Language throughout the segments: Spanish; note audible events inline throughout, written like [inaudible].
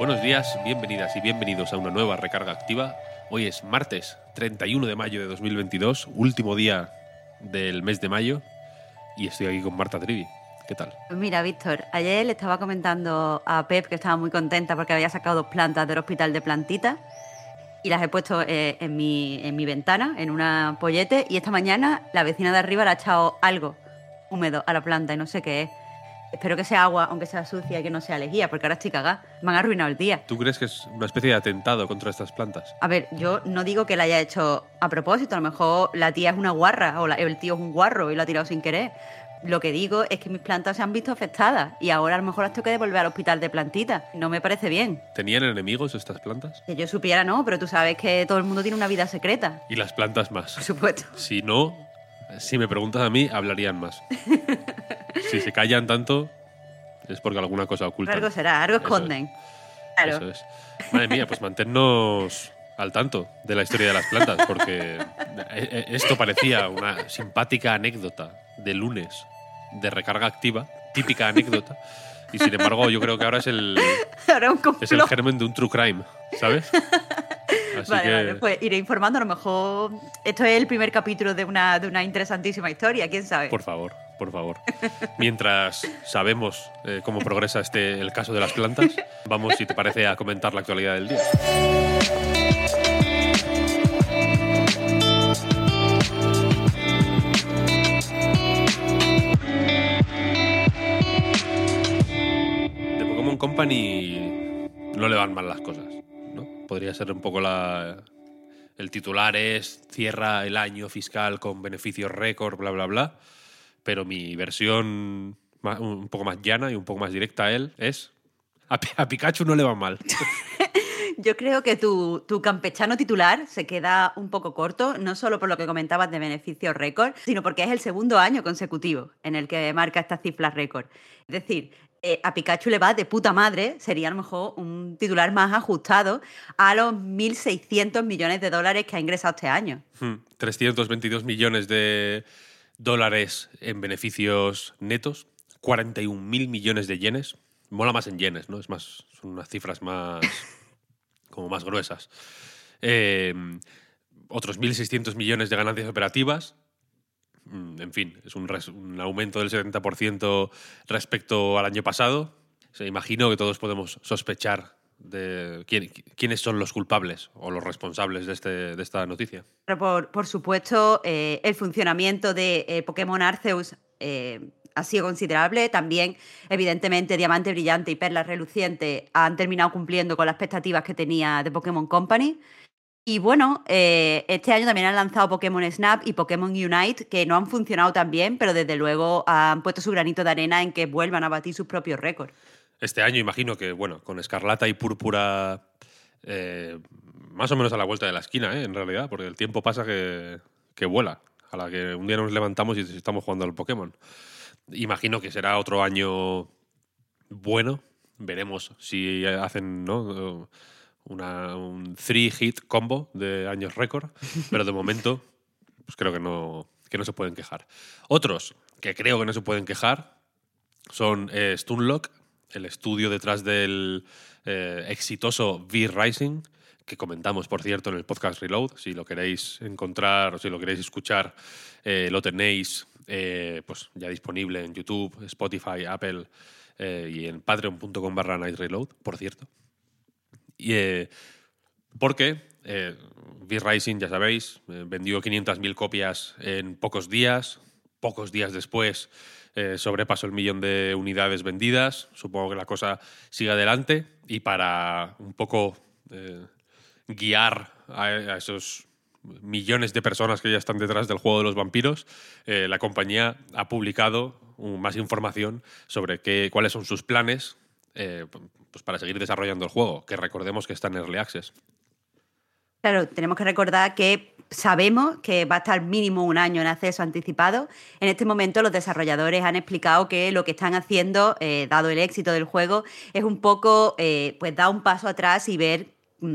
Buenos días, bienvenidas y bienvenidos a una nueva recarga activa. Hoy es martes 31 de mayo de 2022, último día del mes de mayo, y estoy aquí con Marta Trivi. ¿Qué tal? Mira, Víctor, ayer le estaba comentando a Pep que estaba muy contenta porque había sacado dos plantas del hospital de plantitas y las he puesto eh, en, mi, en mi ventana, en una pollete, y esta mañana la vecina de arriba le ha echado algo húmedo a la planta y no sé qué es. Espero que sea agua, aunque sea sucia y que no sea lejía, porque ahora estoy cagada. Me han arruinado el día. ¿Tú crees que es una especie de atentado contra estas plantas? A ver, yo no digo que la haya hecho a propósito, a lo mejor la tía es una guarra o la- el tío es un guarro y lo ha tirado sin querer. Lo que digo es que mis plantas se han visto afectadas y ahora a lo mejor las tengo que devolver al hospital de plantitas. No me parece bien. ¿Tenían enemigos estas plantas? Que yo supiera, no, pero tú sabes que todo el mundo tiene una vida secreta. Y las plantas más. Por supuesto. Si no, si me preguntas a mí, hablarían más. [laughs] si se callan tanto, es porque alguna cosa ocultan. Algo será, algo Eso es. esconden. Claro. Eso es. Madre mía, pues manténnos al tanto de la historia de las plantas, porque eh, eh, esto parecía una simpática anécdota de lunes de recarga activa, típica anécdota, y sin embargo yo creo que ahora es el, [laughs] Ahora un es el germen de un true crime, ¿sabes? [laughs] Así Vale, que vale, pues iré informando. A lo mejor esto es el primer capítulo de una, de una interesantísima historia, quién sabe. por favor, por favor. Mientras sabemos eh, cómo progresa este el caso de las plantas, vamos, si te parece, a comentar la actualidad del día. De Pokémon Company no le van mal las cosas, ¿no? Podría ser un poco la... El titular es cierra el año fiscal con beneficios récord, bla, bla, bla. Pero mi versión un poco más llana y un poco más directa a él es a, Pi- a Pikachu no le va mal. [laughs] Yo creo que tu, tu campechano titular se queda un poco corto, no solo por lo que comentabas de beneficios récord, sino porque es el segundo año consecutivo en el que marca estas cifras récord. Es decir, eh, a Pikachu le va de puta madre, sería a lo mejor un titular más ajustado a los 1.600 millones de dólares que ha ingresado este año. Hmm, 322 millones de dólares en beneficios netos, 41 mil millones de yenes. Mola más en yenes, ¿no? Es más, son unas cifras más. [laughs] como más gruesas. Eh, otros 1.600 millones de ganancias operativas. Mm, En fin, es un, res- un aumento del 70% respecto al año pasado. Se imagino que todos podemos sospechar de quién- quiénes son los culpables o los responsables de, este, de esta noticia. Por, por supuesto, eh, el funcionamiento de eh, Pokémon Arceus eh, ha sido considerable. También, evidentemente, Diamante Brillante y Perla Reluciente han terminado cumpliendo con las expectativas que tenía de Pokémon Company. Y bueno, eh, este año también han lanzado Pokémon Snap y Pokémon Unite, que no han funcionado tan bien, pero desde luego han puesto su granito de arena en que vuelvan a batir sus propios récords. Este año imagino que, bueno, con Escarlata y Púrpura eh, más o menos a la vuelta de la esquina, ¿eh? en realidad, porque el tiempo pasa que, que vuela. A la que un día nos levantamos y estamos jugando al Pokémon. Imagino que será otro año bueno. Veremos si hacen ¿no? Una, un three-hit combo de años récord. Pero de momento, pues creo que no, que no se pueden quejar. Otros que creo que no se pueden quejar son eh, Stunlock, el estudio detrás del eh, exitoso V-Rising, que comentamos, por cierto, en el podcast Reload. Si lo queréis encontrar o si lo queréis escuchar, eh, lo tenéis eh, pues ya disponible en YouTube, Spotify, Apple y en patreon.com barra Night Reload, por cierto. Y, porque V-Rising, ya sabéis, vendió 500.000 copias en pocos días. Pocos días después eh, sobrepasó el millón de unidades vendidas. Supongo que la cosa sigue adelante. Y para un poco eh, guiar a, esos millones de personas que ya están detrás del juego de los vampiros, eh, la compañía ha publicado más información sobre qué, cuáles son sus planes eh, pues para seguir desarrollando el juego, que recordemos que está en Early Access. Claro, tenemos que recordar que sabemos que va a estar mínimo un año en acceso anticipado. En este momento los desarrolladores han explicado que lo que están haciendo, eh, dado el éxito del juego, es un poco eh, pues dar un paso atrás y ver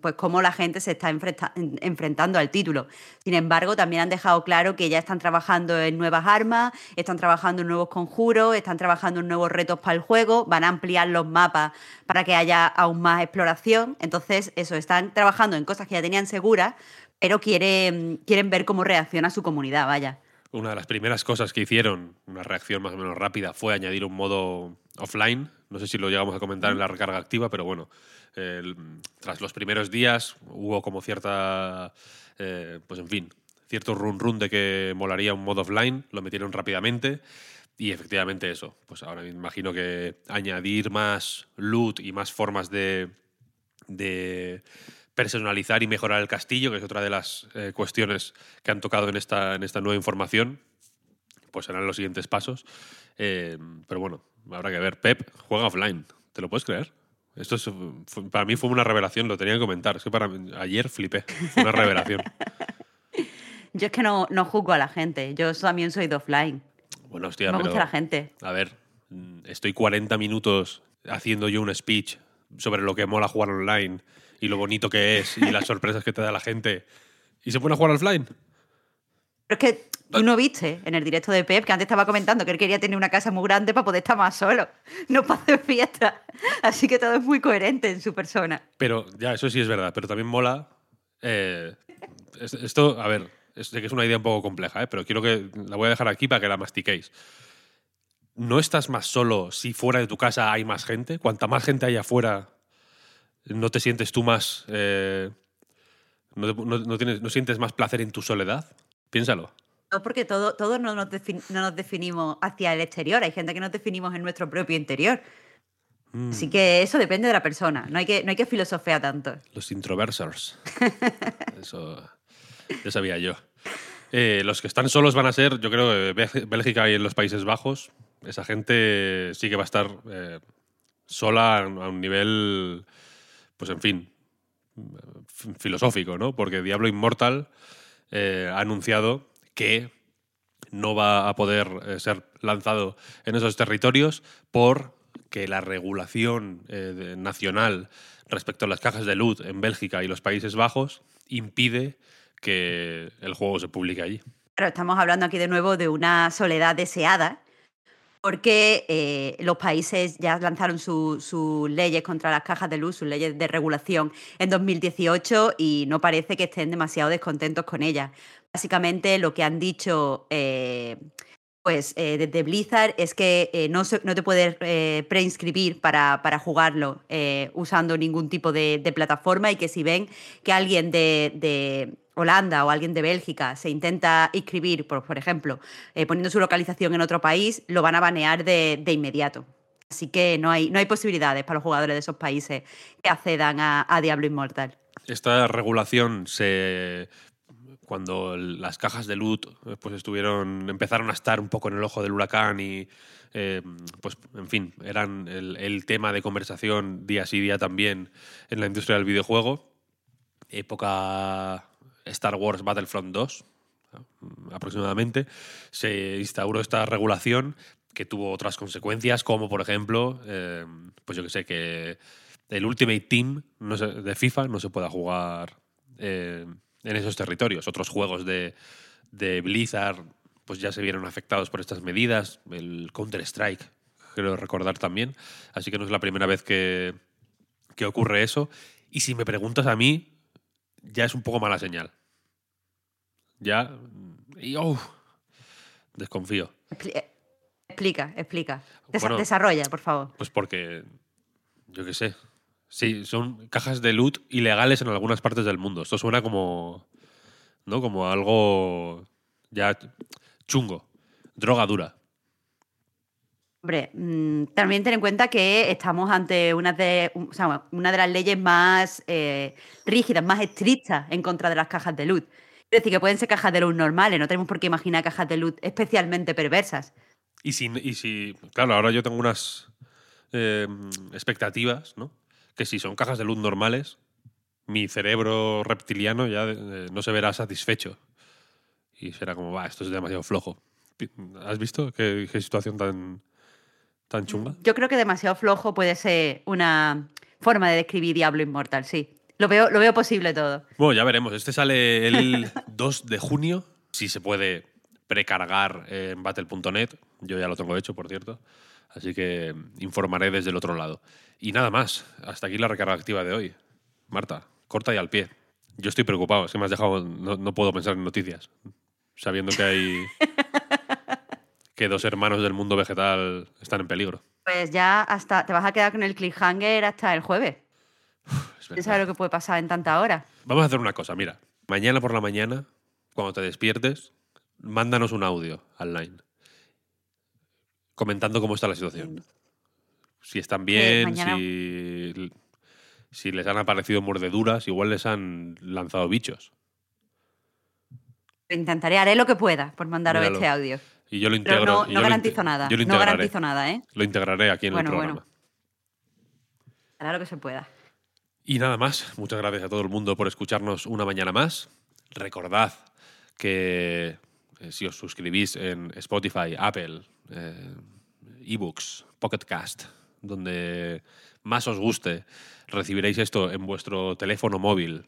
pues cómo la gente se está enfrentando al título. Sin embargo, también han dejado claro que ya están trabajando en nuevas armas, están trabajando en nuevos conjuros, están trabajando en nuevos retos para el juego, van a ampliar los mapas para que haya aún más exploración. Entonces, eso, están trabajando en cosas que ya tenían seguras, pero quieren, quieren ver cómo reacciona su comunidad, vaya. Una de las primeras cosas que hicieron, una reacción más o menos rápida, fue añadir un modo offline. No sé si lo llegamos a comentar en la recarga activa, pero bueno, tras los primeros días hubo como cierta, eh, pues en fin, cierto run run de que molaría un modo offline, lo metieron rápidamente y efectivamente eso, pues ahora me imagino que añadir más loot y más formas de, personalizar y mejorar el castillo, que es otra de las eh, cuestiones que han tocado en esta, en esta nueva información, pues serán los siguientes pasos. Eh, pero bueno, habrá que ver. Pep juega offline, ¿te lo puedes creer? Esto para mí fue una revelación, lo tenía que comentar. Es que para ayer flipé, fue una revelación. [laughs] yo es que no, no juzgo a la gente, yo también soy de offline. Bueno, hostia, Me gusta la gente. A ver, estoy 40 minutos haciendo yo un speech sobre lo que mola jugar online y lo bonito que es y las [laughs] sorpresas que te da la gente. ¿Y se pone a jugar offline? Pero es que Tú no viste en el directo de Pep que antes estaba comentando que él quería tener una casa muy grande para poder estar más solo, [laughs] no para hacer fiesta. Así que todo es muy coherente en su persona. Pero ya, eso sí es verdad, pero también mola. Eh, esto, a ver, sé que es una idea un poco compleja, ¿eh? pero quiero que la voy a dejar aquí para que la mastiquéis. ¿No estás más solo si fuera de tu casa hay más gente? Cuanta más gente hay afuera, ¿no te sientes tú más. Eh, no, tienes, ¿No sientes más placer en tu soledad? Piénsalo. No, porque todo, todos no nos, no nos definimos hacia el exterior. Hay gente que nos definimos en nuestro propio interior. Así mm. que eso depende de la persona. No hay que, no hay que filosofear tanto. Los introversors. [laughs] eso ya sabía yo. Eh, los que están solos van a ser, yo creo, Bélgica y en los Países Bajos. Esa gente sí que va a estar eh, sola a un nivel, pues en fin, filosófico, ¿no? Porque Diablo Immortal eh, ha anunciado que no va a poder eh, ser lanzado en esos territorios porque la regulación eh, nacional respecto a las cajas de loot en Bélgica y los Países Bajos impide que el juego se publique allí. Pero estamos hablando aquí de nuevo de una soledad deseada, porque eh, los países ya lanzaron sus leyes contra las cajas de luz, sus leyes de regulación en 2018 y no parece que estén demasiado descontentos con ellas. Básicamente lo que han dicho eh, pues eh, desde Blizzard es que no, te puedes preinscribir para jugarlo usando ningún tipo de, plataforma y que si ven que alguien de, Holanda o alguien de Bélgica se intenta inscribir, por, por ejemplo, poniendo su localización en otro país, lo van a banear de, inmediato. Así que no hay, no hay posibilidades para los jugadores de esos países que accedan a, a Diablo Immortal. Esta regulación se cuando las cajas de loot eh, pues estuvieron empezaron a estar un poco en el ojo del huracán y eh, pues en fin eran el, tema de conversación día sí día también en la industria del videojuego época Star Wars Battlefront 2 aproximadamente se instauró esta regulación que tuvo otras consecuencias como por ejemplo eh, pues yo que sé que el Ultimate Team de FIFA no se pueda jugar en esos territorios. Otros juegos de, Blizzard pues ya se vieron afectados por estas medidas. El Counter-Strike, creo recordar también. Así que no es la primera vez que, ocurre eso. Y si me preguntas a mí, ya es un poco mala señal. Ya. Y, oh, desconfío. Explica, explica. desarrolla, por favor. Pues porque. Yo qué sé. Sí, son cajas de loot ilegales en algunas partes del mundo. Esto suena como. ¿No? Como algo. Ya. chungo. Droga dura. Hombre, mm, también ten en cuenta que estamos ante una de, una de las leyes más eh, rígidas, más estrictas en contra de las cajas de loot. Es decir, que pueden ser cajas de luz normales, no tenemos por qué imaginar cajas de luz especialmente perversas. Y si, y si claro, ahora yo tengo unas eh, expectativas, ¿no? Que si son cajas de luz normales, mi cerebro reptiliano ya eh, no se verá satisfecho. Y será como, va, esto es demasiado flojo. ¿Has visto qué situación tan, tan chunga? Yo creo que demasiado flojo puede ser una forma de describir Diablo Inmortal, sí. Lo veo, lo veo posible todo. Bueno, ya veremos. Este sale el [laughs] 2 de junio. Si se puede precargar en battle.net. Yo ya lo tengo hecho, por cierto. Así que informaré desde el otro lado. Y nada más. Hasta aquí la recarga activa de hoy. Marta, corta y al pie. Yo estoy preocupado. Es que me has dejado. No, no puedo pensar en noticias. Sabiendo que hay. [laughs] que dos hermanos del mundo vegetal están en peligro. Pues ya hasta te vas a quedar con el cliffhanger hasta el jueves. Es ¿Quién verdad. sabe lo que puede pasar en tanta hora? Vamos a hacer una cosa, mira. Mañana por la mañana, cuando te despiertes, mándanos un audio online comentando cómo está la situación. Si están bien, mañana- si, si les han aparecido mordeduras, igual les han lanzado bichos. Intentaré, haré lo que pueda por mandaros Míralo. este audio. Y yo lo Pero integro. no, yo garantizo nada. Yo lo No garantizo nada, ¿eh? Lo integraré aquí en Bueno, el bueno. programa. Hará lo que se pueda. Y nada más, muchas gracias a todo el mundo por escucharnos una mañana más. Recordad que eh, si os suscribís en Spotify, Apple, eh, eBooks, Pocket Cast, donde más os guste, recibiréis esto en vuestro teléfono móvil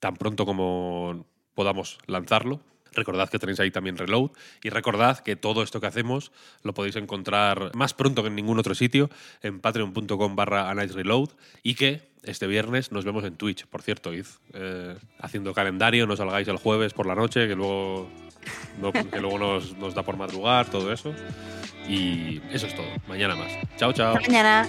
tan pronto como podamos lanzarlo. Recordad que tenéis ahí también Reload y recordad que todo esto que hacemos lo podéis encontrar más pronto que en ningún otro sitio en patreon.com barra Reload y que este viernes nos vemos en Twitch, por cierto, id eh, haciendo calendario, no salgáis el jueves por la noche, que luego, no- que luego nos, da por madrugar, todo eso. Y eso es todo. Mañana más. Chao, chao. Mañana.